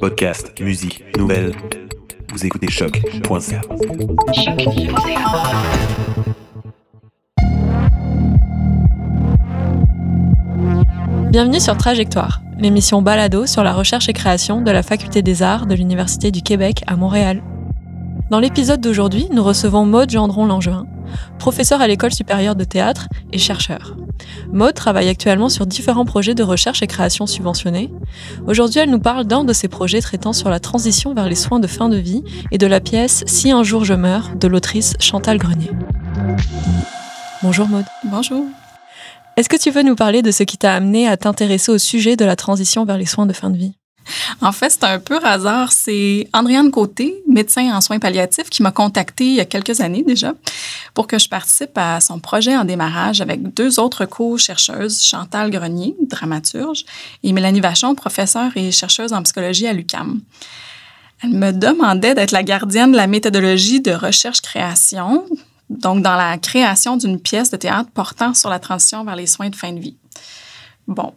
Podcast, musique, nouvelles. Vous écoutez choc.ca. Bienvenue sur Trajectoire, l'émission balado sur la recherche et création de la Faculté des Arts de l'Université du Québec à Montréal. Dans l'épisode d'aujourd'hui, nous recevons Maude Gendron-Langevin, professeur à l'École supérieure de théâtre et chercheur. Maude travaille actuellement sur différents projets de recherche et création subventionnés. Aujourd'hui, elle nous parle d'un de ces projets traitant sur la transition vers les soins de fin de vie et de la pièce Si un jour je meurs de l'autrice Chantal Grenier. Bonjour Maude. Bonjour. Est-ce que tu veux nous parler de ce qui t'a amené à t'intéresser au sujet de la transition vers les soins de fin de vie? En fait, c'est un peu hasard. C'est Andréane Côté, médecin en soins palliatifs, qui m'a contacté il y a quelques années déjà pour que je participe à son projet en démarrage avec deux autres co-chercheuses, Chantal Grenier, dramaturge, et Mélanie Vachon, professeure et chercheuse en psychologie à l'UCAM. Elle me demandait d'être la gardienne de la méthodologie de recherche-création, donc dans la création d'une pièce de théâtre portant sur la transition vers les soins de fin de vie. Bon,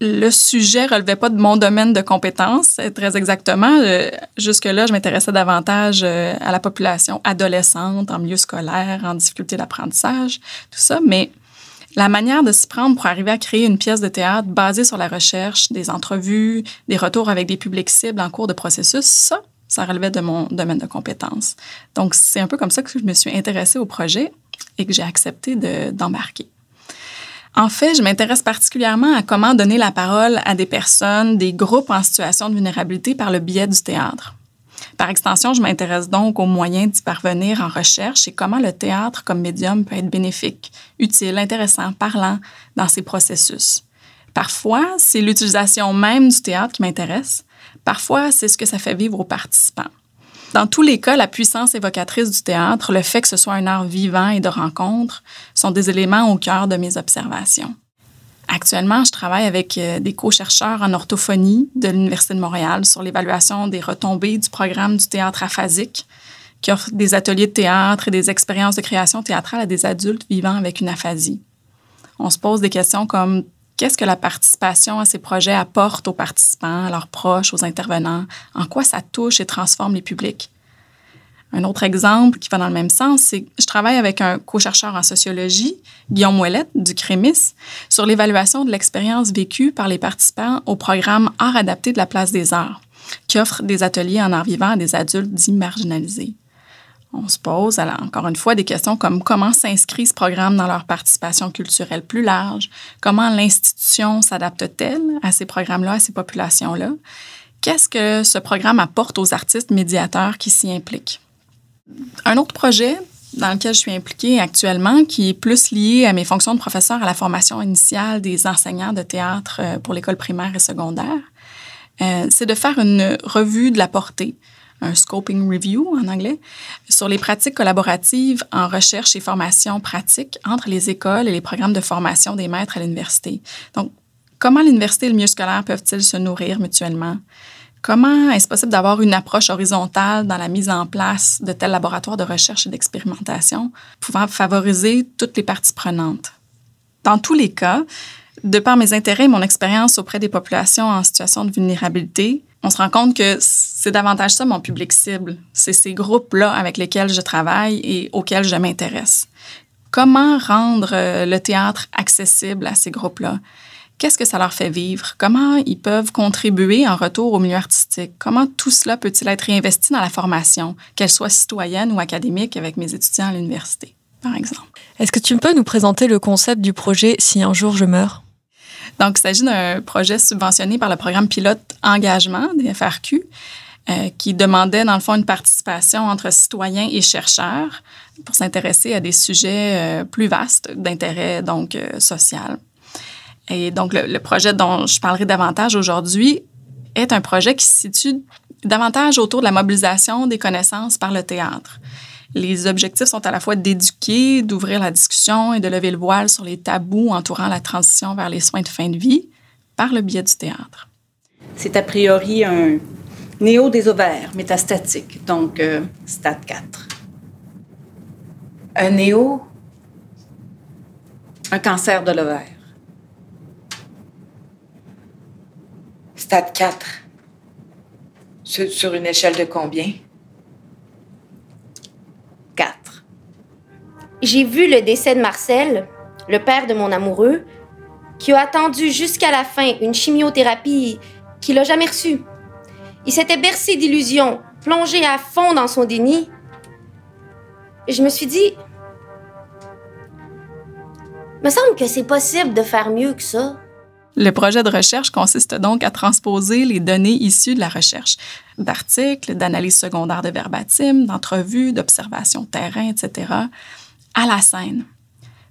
le sujet relevait pas de mon domaine de compétences, très exactement. Euh, jusque-là, je m'intéressais davantage euh, à la population adolescente, en milieu scolaire, en difficulté d'apprentissage, tout ça. Mais la manière de s'y prendre pour arriver à créer une pièce de théâtre basée sur la recherche, des entrevues, des retours avec des publics cibles en cours de processus, ça, ça relevait de mon domaine de compétences. Donc, c'est un peu comme ça que je me suis intéressée au projet et que j'ai accepté d'embarquer. En fait, je m'intéresse particulièrement à comment donner la parole à des personnes, des groupes en situation de vulnérabilité par le biais du théâtre. Par extension, je m'intéresse donc aux moyens d'y parvenir en recherche et comment le théâtre comme médium peut être bénéfique, utile, intéressant, parlant dans ces processus. Parfois, c'est l'utilisation même du théâtre qui m'intéresse. Parfois, c'est ce que ça fait vivre aux participants. Dans tous les cas, la puissance évocatrice du théâtre, le fait que ce soit un art vivant et de rencontre, sont des éléments au cœur de mes observations. Actuellement, je travaille avec euh, des co-chercheurs en orthophonie de l'Université de Montréal sur l'évaluation des retombées du programme du théâtre aphasique, qui offre des ateliers de théâtre et des expériences de création théâtrale à des adultes vivant avec une aphasie. On se pose des questions comme Qu'est-ce que la participation à ces projets apporte aux participants, à leurs proches, aux intervenants? En quoi ça touche et transforme les publics? Un autre exemple qui va dans le même sens, c'est que je travaille avec un co-chercheur en sociologie, Guillaume Ouellette, du CREMIS, sur l'évaluation de l'expérience vécue par les participants au programme Art adapté de la Place des Arts, qui offre des ateliers en art vivant à des adultes dits marginalisés. On se pose, encore une fois, des questions comme comment s'inscrit ce programme dans leur participation culturelle plus large, comment l'institution s'adapte-t-elle à ces programmes-là, à ces populations-là, qu'est-ce que ce programme apporte aux artistes médiateurs qui s'y impliquent? Un autre projet dans lequel je suis impliquée actuellement, qui est plus lié à mes fonctions de professeur à la formation initiale des enseignants de théâtre euh, pour l'école primaire et secondaire, euh, c'est de faire une revue de la portée un scoping review en anglais, sur les pratiques collaboratives en recherche et formation pratique entre les écoles et les programmes de formation des maîtres à l'université. Donc, comment l'université et le milieu scolaire peuvent-ils se nourrir mutuellement? Comment est-ce possible d'avoir une approche horizontale dans la mise en place de tels laboratoires de recherche et d'expérimentation pouvant favoriser toutes les parties prenantes? Dans tous les cas, de par mes intérêts et mon expérience auprès des populations en situation de vulnérabilité, on se rend compte que c'est davantage ça mon public cible. C'est ces groupes-là avec lesquels je travaille et auxquels je m'intéresse. Comment rendre euh, le théâtre accessible à ces groupes-là? Qu'est-ce que ça leur fait vivre? Comment ils peuvent contribuer en retour au milieu artistique? Comment tout cela peut-il être réinvesti dans la formation, qu'elle soit citoyenne ou académique avec mes étudiants à l'université, par exemple? Est-ce que tu peux nous présenter le concept du projet Si un jour je meurs? Donc, il s'agit d'un projet subventionné par le programme pilote engagement des FRQ euh, qui demandait, dans le fond, une participation entre citoyens et chercheurs pour s'intéresser à des sujets euh, plus vastes d'intérêt donc euh, social. Et donc, le, le, projet dont je parlerai davantage aujourd'hui est un projet qui se situe davantage autour de la mobilisation des connaissances par le théâtre. Les objectifs sont à la fois d'éduquer, d'ouvrir la discussion et de lever le voile sur les tabous entourant la transition vers les soins de fin de vie par le biais du théâtre. C'est a priori un néo des ovaires métastatique, donc euh, stade 4. Un néo, un cancer de l'ovaire. Stade 4, Sur, sur une échelle de combien? Quatre. J'ai vu le décès de Marcel, le père de mon amoureux, qui a attendu jusqu'à la fin une chimiothérapie qu'il n'a jamais reçue. Il s'était bercé d'illusions, plongé à fond dans son déni. Et je me suis dit, me semble que c'est possible de faire mieux que ça. Le projet de recherche consiste donc à transposer les données issues de la recherche, d'articles, d'analyses secondaires de verbatim, d'entrevues, d'observations terrain, etc., à la scène.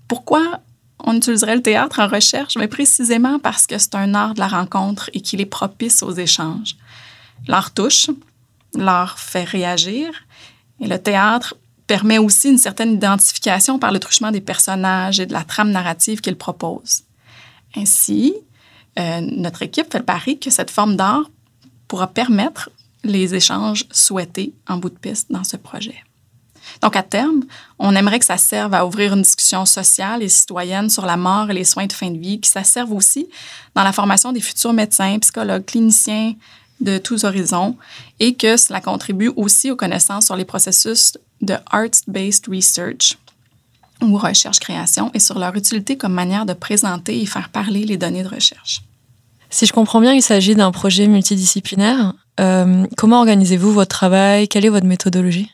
Pourquoi on utiliserait le théâtre en recherche? Mais précisément parce que c'est un art de la rencontre et qu'il est propice aux échanges. L'art touche, l'art fait réagir, et le théâtre permet aussi une certaine identification par le truchement des personnages et de la trame narrative qu'il propose. Ainsi, euh, notre équipe fait le pari que cette forme d'art pourra permettre les échanges souhaités en bout de piste dans ce projet. Donc, à terme, on aimerait que ça serve à ouvrir une discussion sociale et citoyenne sur la mort et les soins de fin de vie, que ça serve aussi dans la formation des futurs médecins, psychologues, cliniciens de tous horizons, et que cela contribue aussi aux connaissances sur les processus de Arts-Based Research ou recherche-création et sur leur utilité comme manière de présenter et faire parler les données de recherche. Si je comprends bien, il s'agit d'un projet multidisciplinaire. Euh, comment organisez-vous votre travail? Quelle est votre méthodologie?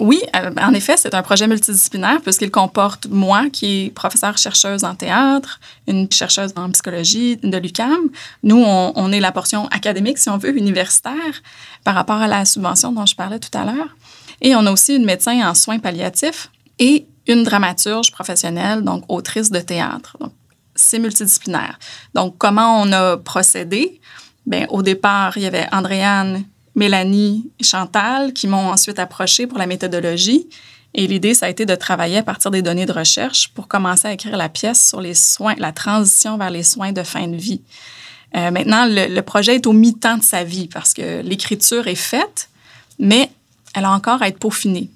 Oui, euh, en effet, c'est un projet multidisciplinaire puisqu'il comporte moi, qui est professeure-chercheuse en théâtre, une chercheuse en psychologie de l'UCAM. Nous, on, est la portion académique, si on veut, universitaire, par rapport à la subvention dont je parlais tout à l'heure. Et on a aussi une médecin en soins palliatifs et une dramaturge professionnelle, donc autrice de théâtre. Donc, c'est multidisciplinaire. Donc, comment on a procédé? Bien, au départ, il y avait Andréane, Mélanie et Chantal qui m'ont ensuite approché pour la méthodologie. Et l'idée, ça a été de travailler à partir des données de recherche pour commencer à écrire la pièce sur les soins, la transition vers les soins de fin de vie. Euh, maintenant, le, le, projet est au mi-temps de sa vie parce que l'écriture est faite, mais elle a encore à être peaufinée.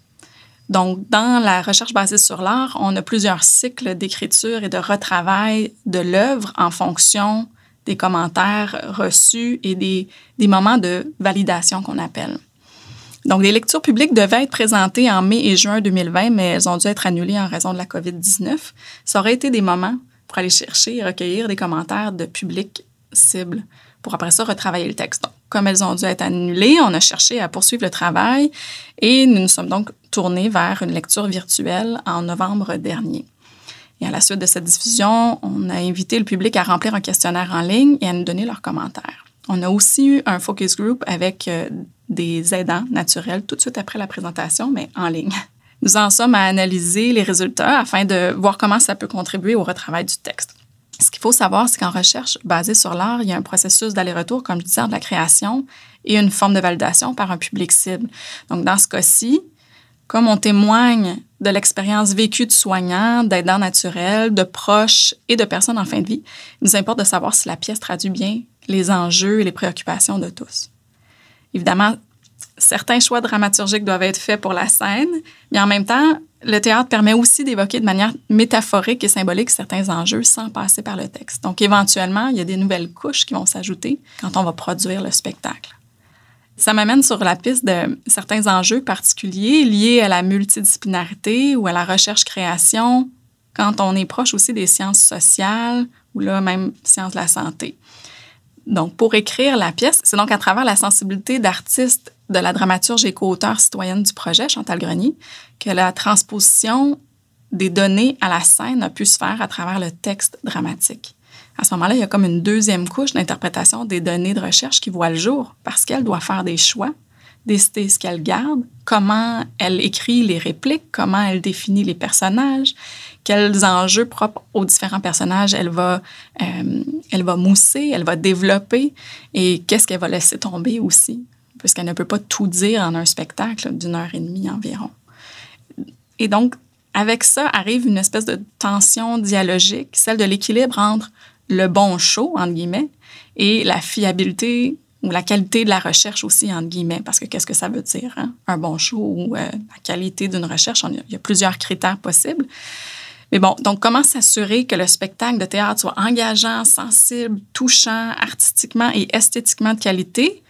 Donc, dans la recherche basée sur l'art, on a plusieurs cycles d'écriture et de retravail de l'œuvre en fonction des commentaires reçus et des, moments de validation qu'on appelle. Donc, les lectures publiques devaient être présentées en mai et juin 2020, mais elles ont dû être annulées en raison de la COVID-19. Ça aurait été des moments pour aller chercher et recueillir des commentaires de public cible pour après ça retravailler le texte. Donc, comme elles ont dû être annulées, on a cherché à poursuivre le travail et nous nous sommes donc tournés vers une lecture virtuelle en novembre dernier. Et à la suite de cette diffusion, on a invité le public à remplir un questionnaire en ligne et à nous donner leurs commentaires. On a aussi eu un focus group avec euh, des aidants naturels tout de suite après la présentation, mais en ligne. Nous en sommes à analyser les résultats afin de voir comment ça peut contribuer au retravail du texte. Ce qu'il faut savoir, c'est qu'en recherche basée sur l'art, il y a un processus d'aller-retour, comme je disais, de la création et une forme de validation par un public cible. Donc, dans ce cas-ci, comme on témoigne de l'expérience vécue de soignants, d'aidants naturels, de proches et de personnes en fin de vie, il nous importe de savoir si la pièce traduit bien les enjeux et les préoccupations de tous. Évidemment, certains choix dramaturgiques doivent être faits pour la scène, mais en même temps, le théâtre permet aussi d'évoquer de manière métaphorique et symbolique certains enjeux sans passer par le texte. Donc, éventuellement, il y a des nouvelles couches qui vont s'ajouter quand on va produire le spectacle. Ça m'amène sur la piste de certains enjeux particuliers liés à la multidisciplinarité ou à la recherche-création quand on est proche aussi des sciences sociales ou là même sciences de la santé. Donc, pour écrire la pièce, c'est donc à travers la sensibilité d'artiste de la dramaturge et co-auteur citoyenne du projet, Chantal Grenier, que la transposition des données à la scène a pu se faire à travers le texte dramatique. À ce moment-là, il y a comme une deuxième couche d'interprétation des données de recherche qui voit le jour parce qu'elle doit faire des choix, décider ce qu'elle garde, comment elle écrit les répliques, comment elle définit les personnages, quels enjeux propres aux différents personnages elle va, euh, elle va mousser, elle va développer et qu'est-ce qu'elle va laisser tomber aussi puisqu'elle ne peut pas tout dire en un spectacle d'une heure et demie environ. Et donc, avec ça arrive une espèce de tension dialogique, celle de l'équilibre entre le bon show, entre guillemets, et la fiabilité ou la qualité de la recherche aussi, entre guillemets, parce que qu'est-ce que ça veut dire, hein? un bon show ou euh, la qualité d'une recherche? il y a plusieurs critères possibles. Mais bon, donc comment s'assurer que le spectacle de théâtre soit engageant, sensible, touchant, artistiquement et esthétiquement de qualité,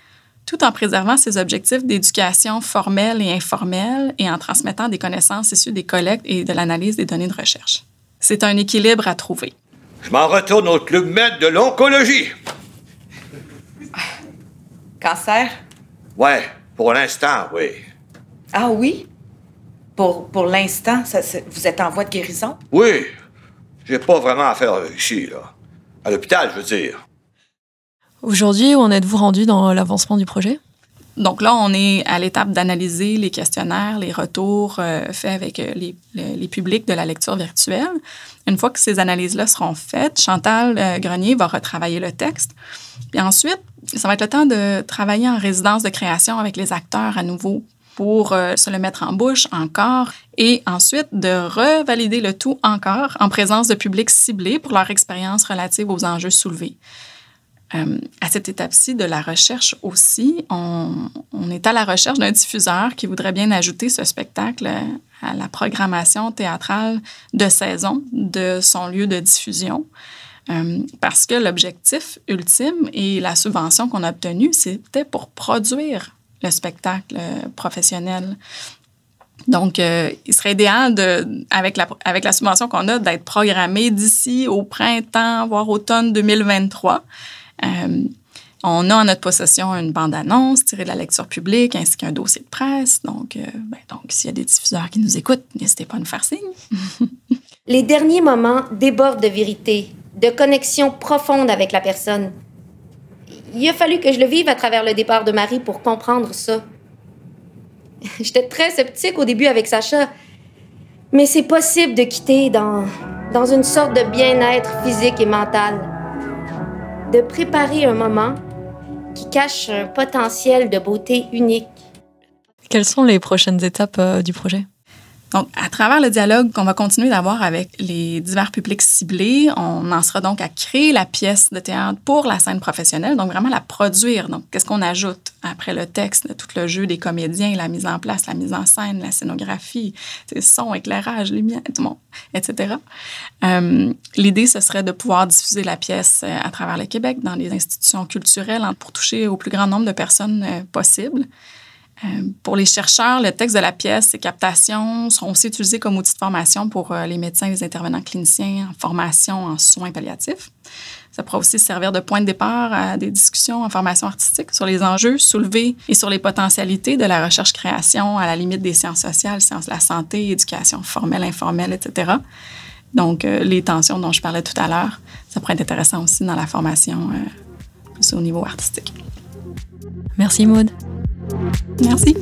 tout en préservant ses objectifs d'éducation formelle et informelle et en transmettant des connaissances issues des collectes et de l'analyse des données de recherche. C'est un équilibre à trouver. Je m'en retourne au club maître de l'oncologie. Cancer? Ouais, pour l'instant, oui. Ah oui? Pour, pour l'instant, vous êtes en voie de guérison? Oui, j'ai pas vraiment affaire ici, là. À l'hôpital, je veux dire. Aujourd'hui, où en êtes-vous rendu dans l'avancement du projet? Donc là, on est à l'étape d'analyser les questionnaires, les retours euh, faits avec euh, les, le- les publics de la lecture virtuelle. Une fois que ces analyses-là seront faites, Chantal euh, Grenier va retravailler le texte. Puis ensuite, ça va être le temps de travailler en résidence de création avec les acteurs à nouveau pour se le mettre en bouche encore et ensuite de revalider le tout encore en présence de publics ciblés pour leur expérience relative aux enjeux soulevés. Euh, à cette étape-ci de la recherche aussi, on, est à la recherche d'un diffuseur qui voudrait bien ajouter ce spectacle à la programmation théâtrale de saison de son lieu de diffusion. Euh, parce que l'objectif ultime et la subvention qu'on a obtenue, c'était pour produire le spectacle professionnel. Donc, euh, il serait idéal, de, avec la subvention qu'on a, d'être programmé d'ici au printemps, voire automne 2023. Euh, on a en notre possession une bande-annonce tirée de la lecture publique ainsi qu'un dossier de presse. Donc, euh, ben, s'il y a des diffuseurs qui nous écoutent, n'hésitez pas à nous faire signe. Les derniers moments débordent de vérité, de connexion profonde avec la personne. Il a fallu que je le vive à travers le départ de Marie pour comprendre ça. J'étais très sceptique au début avec Sacha, mais c'est possible de quitter dans, dans une sorte de bien-être physique et mental. De préparer un moment qui cache un potentiel de beauté unique. Quelles sont les prochaines étapes euh, du projet? Donc, à travers le dialogue qu'on va continuer d'avoir avec les divers publics ciblés, on en sera donc à créer la pièce de théâtre pour la scène professionnelle, donc vraiment la produire. Donc, qu'est-ce qu'on ajoute après le texte, tout le jeu des comédiens, la mise en place, la mise en scène, la scénographie, son, éclairage, lumière, tout le monde, etc. Euh, L'idée, ce serait de pouvoir diffuser la pièce euh, à travers le Québec dans les institutions culturelles hein, pour toucher au plus grand nombre de personnes euh, possible. Euh, pour les chercheurs, le texte de la pièce, ses captations seront aussi utilisés comme outil de formation pour euh, les médecins et les intervenants cliniciens en formation en soins palliatifs. Ça pourra aussi servir de point de départ à des discussions en formation artistique sur les enjeux soulevés et sur les potentialités de la recherche-création à la limite des sciences sociales, sciences de la santé, éducation formelle, informelle, etc. Donc, euh, les tensions dont je parlais tout à l'heure, ça pourrait être intéressant aussi dans la formation plus au niveau artistique. Merci Maud. Merci.